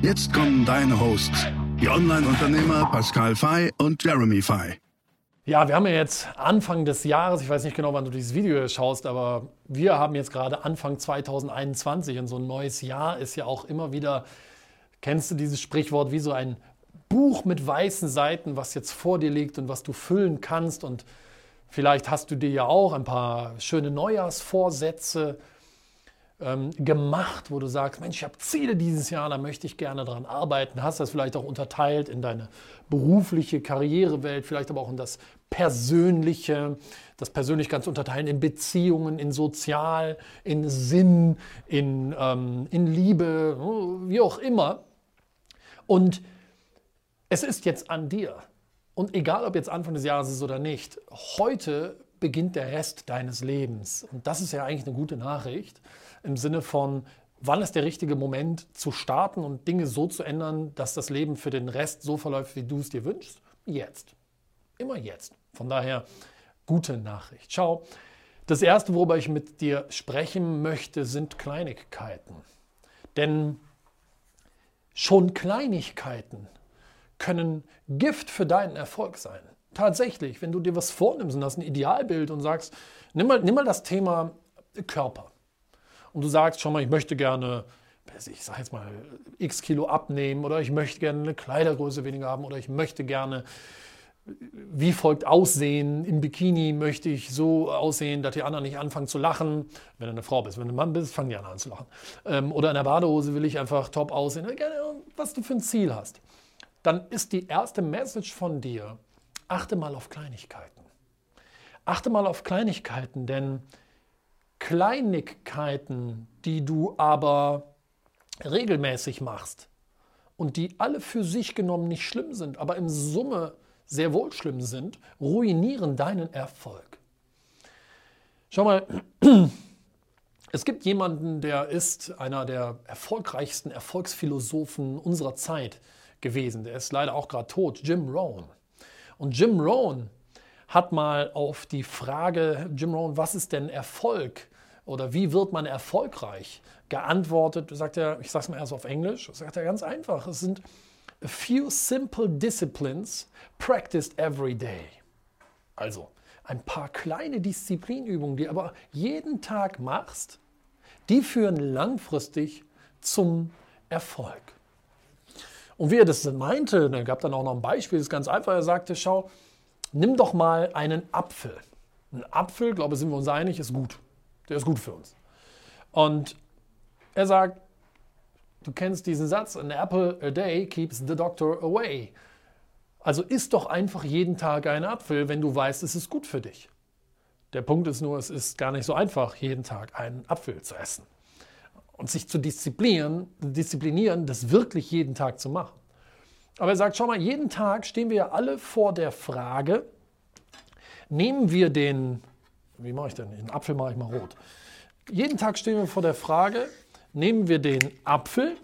Jetzt kommen deine Hosts, die Online-Unternehmer Pascal Fay und Jeremy Fay. Ja, wir haben ja jetzt Anfang des Jahres, ich weiß nicht genau, wann du dieses Video schaust, aber wir haben jetzt gerade Anfang 2021 und so ein neues Jahr ist ja auch immer wieder, kennst du dieses Sprichwort, wie so ein Buch mit weißen Seiten, was jetzt vor dir liegt und was du füllen kannst und vielleicht hast du dir ja auch ein paar schöne Neujahrsvorsätze ähm, gemacht, wo du sagst, Mensch, ich habe Ziele dieses Jahr, da möchte ich gerne dran arbeiten. Hast das vielleicht auch unterteilt in deine berufliche Karrierewelt, vielleicht aber auch in das Persönliche. Das persönlich ganz unterteilen in Beziehungen, in Sozial, in Sinn, in, ähm, in Liebe, wie auch immer. Und es ist jetzt an dir. Und egal, ob jetzt Anfang des Jahres ist oder nicht, heute beginnt der Rest deines Lebens. Und das ist ja eigentlich eine gute Nachricht im Sinne von, wann ist der richtige Moment zu starten und Dinge so zu ändern, dass das Leben für den Rest so verläuft, wie du es dir wünschst? Jetzt. Immer jetzt. Von daher, gute Nachricht. Schau, das Erste, worüber ich mit dir sprechen möchte, sind Kleinigkeiten. Denn schon Kleinigkeiten können Gift für deinen Erfolg sein. Tatsächlich, wenn du dir was vornimmst und hast ein Idealbild und sagst, nimm mal, nimm mal das Thema Körper und du sagst schon mal, ich möchte gerne, ich sage jetzt mal, x Kilo abnehmen oder ich möchte gerne eine Kleidergröße weniger haben oder ich möchte gerne wie folgt aussehen. Im Bikini möchte ich so aussehen, dass die anderen nicht anfangen zu lachen. Wenn du eine Frau bist, wenn du ein Mann bist, fangen die anderen an zu lachen. Ähm, oder in der Badehose will ich einfach top aussehen. Was du für ein Ziel hast. Dann ist die erste Message von dir, achte mal auf Kleinigkeiten. Achte mal auf Kleinigkeiten, denn Kleinigkeiten, die du aber regelmäßig machst und die alle für sich genommen nicht schlimm sind, aber im Summe sehr wohl schlimm sind, ruinieren deinen Erfolg. Schau mal, es gibt jemanden, der ist einer der erfolgreichsten Erfolgsphilosophen unserer Zeit gewesen. Der ist leider auch gerade tot, Jim Rohn. Und Jim Rohn hat mal auf die Frage, Jim Rohn, was ist denn Erfolg oder wie wird man erfolgreich, geantwortet, sagt er, ich sage es mal erst auf Englisch, sagt er ganz einfach, es sind a few simple disciplines practiced every day. Also ein paar kleine Disziplinübungen, die aber jeden Tag machst, die führen langfristig zum Erfolg. Und wie er das meinte, er gab dann auch noch ein Beispiel, das ist ganz einfach, er sagte, schau, nimm doch mal einen Apfel. Ein Apfel, glaube ich, sind wir uns einig, ist gut. Der ist gut für uns. Und er sagt, du kennst diesen Satz, an apple a day keeps the doctor away. Also isst doch einfach jeden Tag einen Apfel, wenn du weißt, es ist gut für dich. Der Punkt ist nur, es ist gar nicht so einfach, jeden Tag einen Apfel zu essen. Und sich zu disziplinieren, disziplinieren, das wirklich jeden Tag zu machen. Aber er sagt, schau mal, jeden Tag stehen wir ja alle vor der Frage, nehmen wir den, wie mache ich denn, den Apfel mache ich mal rot. Jeden Tag stehen wir vor der Frage, nehmen wir den Apfel,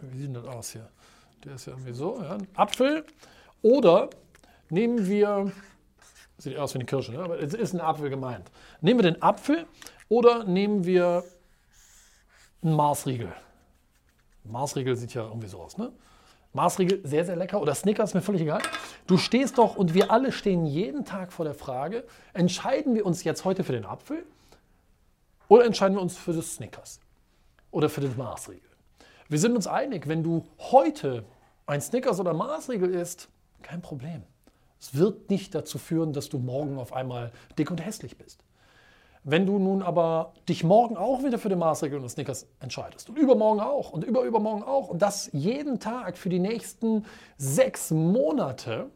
wie sieht das aus hier? Der ist ja irgendwie so, ja, ein Apfel, oder nehmen wir, sieht aus wie eine Kirsche, ne? aber es ist ein Apfel gemeint. Nehmen wir den Apfel oder nehmen wir einen Marsriegel. Marsriegel sieht ja irgendwie so aus, ne? Maßregel, sehr, sehr lecker. Oder Snickers, mir völlig egal. Du stehst doch und wir alle stehen jeden Tag vor der Frage, entscheiden wir uns jetzt heute für den Apfel oder entscheiden wir uns für das Snickers oder für den Maßregel? Wir sind uns einig, wenn du heute ein Snickers oder Maßregel isst, kein Problem. Es wird nicht dazu führen, dass du morgen auf einmal dick und hässlich bist. Wenn du nun aber dich morgen auch wieder für den Maßregel und Snickers entscheidest und übermorgen auch und überübermorgen auch und das jeden Tag für die nächsten sechs Monate,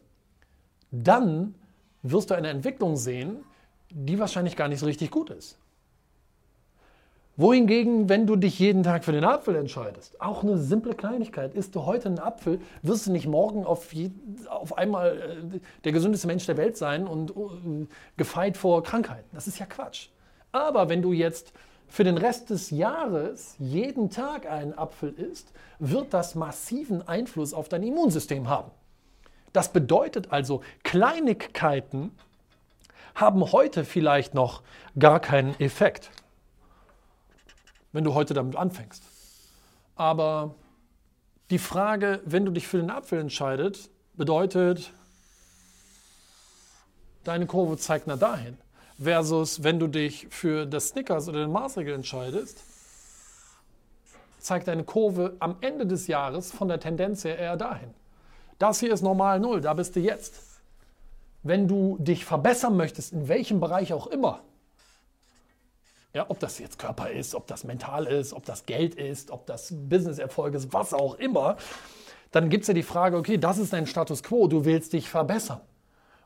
dann wirst du eine Entwicklung sehen, die wahrscheinlich gar nicht so richtig gut ist. Wohingegen, wenn du dich jeden Tag für den Apfel entscheidest, auch eine simple Kleinigkeit, isst du heute einen Apfel, wirst du nicht morgen auf, je, auf einmal äh, der gesündeste Mensch der Welt sein und äh, gefeit vor Krankheiten. Das ist ja Quatsch. Aber wenn du jetzt für den Rest des Jahres jeden Tag einen Apfel isst, wird das massiven Einfluss auf dein Immunsystem haben. Das bedeutet also, Kleinigkeiten haben heute vielleicht noch gar keinen Effekt wenn du heute damit anfängst. Aber die Frage, wenn du dich für den Apfel entscheidest, bedeutet, deine Kurve zeigt nach dahin. Versus, wenn du dich für das Snickers oder den Maßregel entscheidest, zeigt deine Kurve am Ende des Jahres von der Tendenz her eher dahin. Das hier ist normal Null, da bist du jetzt. Wenn du dich verbessern möchtest, in welchem Bereich auch immer, ja, ob das jetzt Körper ist, ob das mental ist, ob das Geld ist, ob das Businesserfolg ist, was auch immer, dann gibt es ja die Frage, okay, das ist dein Status quo, du willst dich verbessern.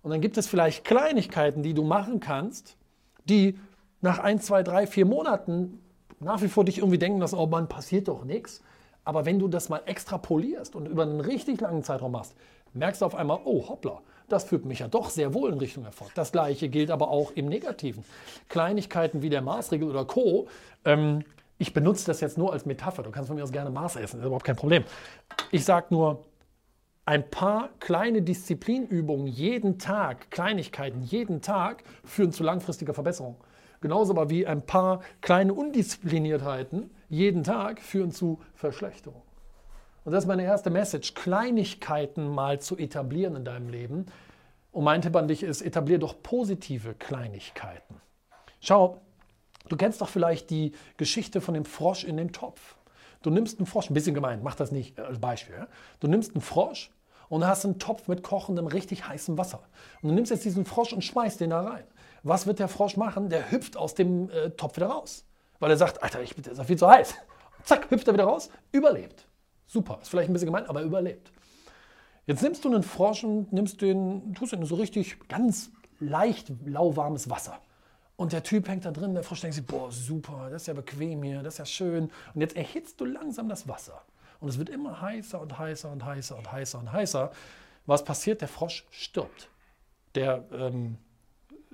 Und dann gibt es vielleicht Kleinigkeiten, die du machen kannst, die nach ein, zwei, drei, vier Monaten nach wie vor dich irgendwie denken, dass, oh man, passiert doch nichts. Aber wenn du das mal extrapolierst und über einen richtig langen Zeitraum machst, merkst du auf einmal, oh hoppla, das führt mich ja doch sehr wohl in Richtung Erfolg. Das gleiche gilt aber auch im Negativen. Kleinigkeiten wie der Maßregel oder Co. Ähm, ich benutze das jetzt nur als Metapher. Du kannst von mir aus gerne Maß essen, ist überhaupt kein Problem. Ich sage nur, ein paar kleine Disziplinübungen jeden Tag, Kleinigkeiten jeden Tag führen zu langfristiger Verbesserung. Genauso aber wie ein paar kleine Undiszipliniertheiten jeden Tag führen zu Verschlechterung. Und das ist meine erste Message, Kleinigkeiten mal zu etablieren in deinem Leben. Und mein Tipp an dich ist, etablier doch positive Kleinigkeiten. Schau, du kennst doch vielleicht die Geschichte von dem Frosch in dem Topf. Du nimmst einen Frosch, ein bisschen gemein, mach das nicht als Beispiel. Du nimmst einen Frosch und hast einen Topf mit kochendem, richtig heißem Wasser. Und du nimmst jetzt diesen Frosch und schmeißt den da rein. Was wird der Frosch machen? Der hüpft aus dem äh, Topf wieder raus. Weil er sagt, Alter, ich, das ist viel zu heiß. Zack, hüpft er wieder raus, überlebt. Super, ist vielleicht ein bisschen gemein, aber er überlebt. Jetzt nimmst du einen Frosch und nimmst den, tust ihn so richtig ganz leicht lauwarmes Wasser. Und der Typ hängt da drin, der Frosch denkt sich, boah, super, das ist ja bequem hier, das ist ja schön. Und jetzt erhitzt du langsam das Wasser. Und es wird immer heißer und heißer und heißer und heißer und heißer. Was passiert? Der Frosch stirbt. Der, ähm,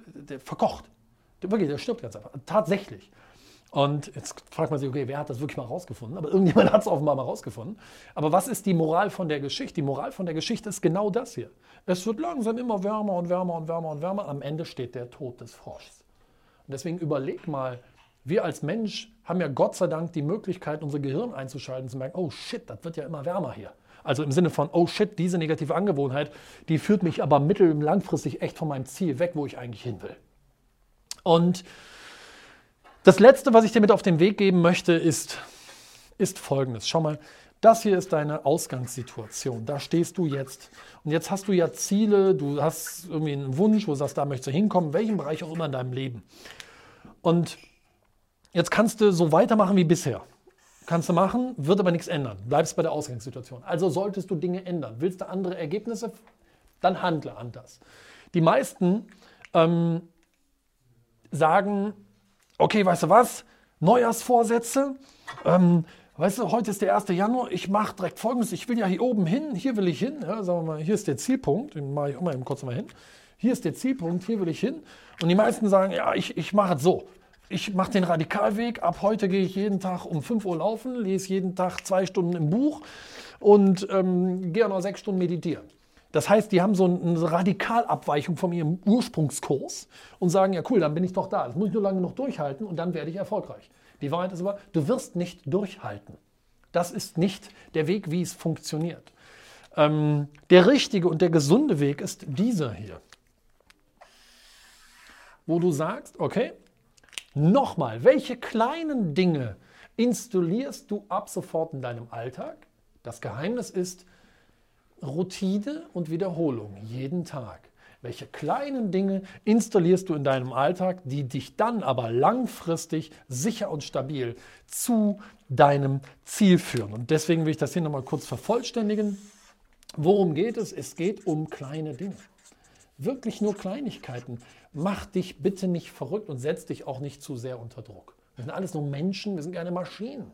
der verkocht. Der, wirklich, der stirbt ganz einfach. Tatsächlich. Und jetzt fragt man sich, okay, wer hat das wirklich mal rausgefunden? Aber irgendjemand hat es offenbar mal rausgefunden. Aber was ist die Moral von der Geschichte? Die Moral von der Geschichte ist genau das hier. Es wird langsam immer wärmer und wärmer und wärmer und wärmer. Am Ende steht der Tod des Froschs. Deswegen überleg mal, wir als Mensch haben ja Gott sei Dank die Möglichkeit, unser Gehirn einzuschalten, zu merken, oh shit, das wird ja immer wärmer hier. Also im Sinne von, oh shit, diese negative Angewohnheit, die führt mich aber mittel- und langfristig echt von meinem Ziel weg, wo ich eigentlich hin will. Und das Letzte, was ich dir mit auf den Weg geben möchte, ist, ist Folgendes. Schau mal, das hier ist deine Ausgangssituation. Da stehst du jetzt. Und jetzt hast du ja Ziele, du hast irgendwie einen Wunsch, wo du sagst, da möchtest du hinkommen, in welchem Bereich auch immer in deinem Leben. Und jetzt kannst du so weitermachen wie bisher. Kannst du machen, wird aber nichts ändern. Bleibst bei der Ausgangssituation. Also solltest du Dinge ändern. Willst du andere Ergebnisse, dann handle anders. Die meisten ähm, sagen, okay, weißt du was? Neujahrsvorsätze. Ähm, weißt du, heute ist der 1. Januar. Ich mache direkt folgendes. Ich will ja hier oben hin. Hier will ich hin. Ja, sagen wir mal, hier ist der Zielpunkt. Den mache ich auch mal eben kurz mal hin. Hier ist der Zielpunkt. Hier will ich hin. Und die meisten sagen, ja, ich, ich mache es so. Ich mache den Radikalweg. Ab heute gehe ich jeden Tag um 5 Uhr laufen, lese jeden Tag zwei Stunden im Buch und ähm, gehe noch sechs Stunden meditieren. Das heißt, die haben so eine Radikalabweichung von ihrem Ursprungskurs und sagen, ja cool, dann bin ich doch da. Das muss ich nur lange noch durchhalten und dann werde ich erfolgreich. Die Wahrheit ist aber, du wirst nicht durchhalten. Das ist nicht der Weg, wie es funktioniert. Ähm, der richtige und der gesunde Weg ist dieser hier. Wo du sagst, okay, nochmal, welche kleinen Dinge installierst du ab sofort in deinem Alltag? Das Geheimnis ist, Routine und Wiederholung jeden Tag. Welche kleinen Dinge installierst du in deinem Alltag, die dich dann aber langfristig sicher und stabil zu deinem Ziel führen? Und deswegen will ich das hier nochmal kurz vervollständigen. Worum geht es? Es geht um kleine Dinge. Wirklich nur Kleinigkeiten. Mach dich bitte nicht verrückt und setz dich auch nicht zu sehr unter Druck. Wir sind alles nur Menschen, wir sind keine Maschinen.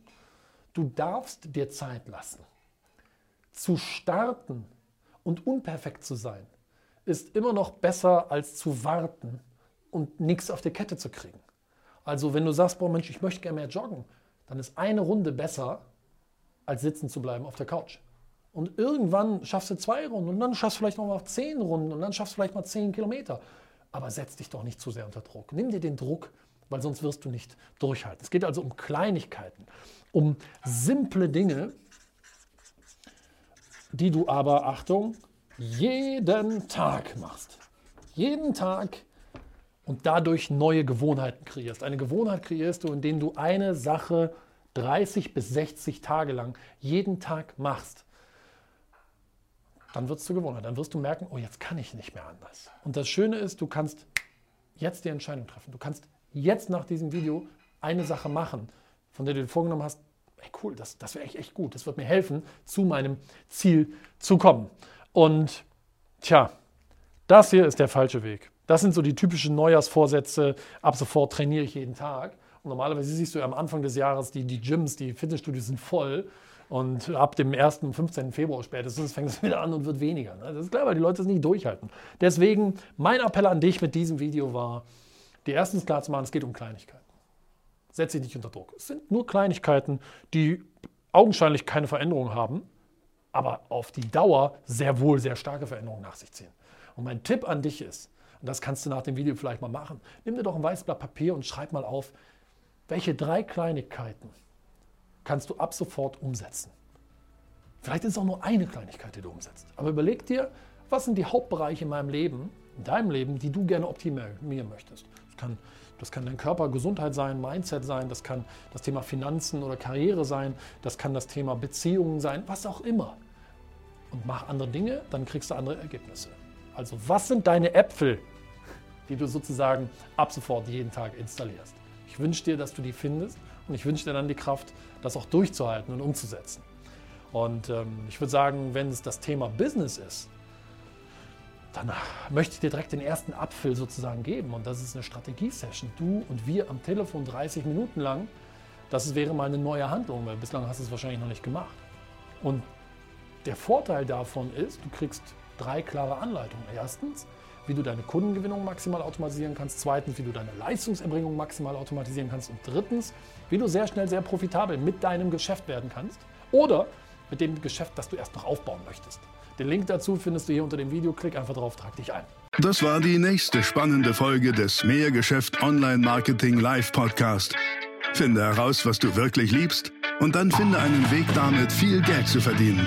Du darfst dir Zeit lassen. Zu starten und unperfekt zu sein, ist immer noch besser als zu warten und nichts auf die Kette zu kriegen. Also wenn du sagst, boah Mensch, ich möchte gerne mehr joggen, dann ist eine Runde besser, als sitzen zu bleiben auf der Couch. Und irgendwann schaffst du zwei Runden und dann schaffst du vielleicht noch mal zehn Runden und dann schaffst du vielleicht mal zehn Kilometer. Aber setz dich doch nicht zu sehr unter Druck. Nimm dir den Druck, weil sonst wirst du nicht durchhalten. Es geht also um Kleinigkeiten, um simple Dinge, die du aber, Achtung, jeden Tag machst. Jeden Tag und dadurch neue Gewohnheiten kreierst. Eine Gewohnheit kreierst du, indem du eine Sache 30 bis 60 Tage lang jeden Tag machst. Dann wird es zur Gewohnheit. Dann wirst du merken, oh, jetzt kann ich nicht mehr anders. Und das Schöne ist, du kannst jetzt die Entscheidung treffen. Du kannst jetzt nach diesem Video eine Sache machen, von der du dir vorgenommen hast, ey, cool, das, das wäre echt, echt gut. Das wird mir helfen, zu meinem Ziel zu kommen. Und tja, das hier ist der falsche Weg. Das sind so die typischen Neujahrsvorsätze. Ab sofort trainiere ich jeden Tag. Und normalerweise siehst du am Anfang des Jahres, die, die Gyms, die Fitnessstudios sind voll. Und ab dem 1. 15. Februar spätestens fängt es wieder an und wird weniger. Ne? Das ist klar, weil die Leute es nicht durchhalten. Deswegen, mein Appell an dich mit diesem Video war, dir erstens klar zu machen, es geht um Kleinigkeiten. Setz dich nicht unter Druck. Es sind nur Kleinigkeiten, die augenscheinlich keine Veränderung haben, aber auf die Dauer sehr wohl sehr starke Veränderungen nach sich ziehen. Und mein Tipp an dich ist, und das kannst du nach dem Video vielleicht mal machen, nimm dir doch ein weißes Blatt Papier und schreib mal auf, welche drei Kleinigkeiten kannst du ab sofort umsetzen. Vielleicht ist es auch nur eine Kleinigkeit, die du umsetzt. Aber überleg dir, was sind die Hauptbereiche in meinem Leben, in deinem Leben, die du gerne optimieren möchtest. Das kann, das kann dein Körper, Gesundheit sein, Mindset sein, das kann das Thema Finanzen oder Karriere sein, das kann das Thema Beziehungen sein, was auch immer. Und mach andere Dinge, dann kriegst du andere Ergebnisse. Also was sind deine Äpfel, die du sozusagen ab sofort jeden Tag installierst? Ich wünsche dir, dass du die findest und ich wünsche dir dann die Kraft, das auch durchzuhalten und umzusetzen. Und ähm, ich würde sagen, wenn es das Thema Business ist, dann möchte ich dir direkt den ersten Apfel sozusagen geben. Und das ist eine Strategie-Session. Du und wir am Telefon 30 Minuten lang. Das wäre mal eine neue Handlung, weil bislang hast du es wahrscheinlich noch nicht gemacht. Und der Vorteil davon ist, du kriegst drei klare Anleitungen. Erstens, wie du deine Kundengewinnung maximal automatisieren kannst. Zweitens, wie du deine Leistungserbringung maximal automatisieren kannst. Und drittens, wie du sehr schnell sehr profitabel mit deinem Geschäft werden kannst oder mit dem Geschäft, das du erst noch aufbauen möchtest. Den Link dazu findest du hier unter dem Video. Klick einfach drauf, trag dich ein. Das war die nächste spannende Folge des Mehrgeschäft Online Marketing Live Podcast. Finde heraus, was du wirklich liebst und dann finde einen Weg damit, viel Geld zu verdienen.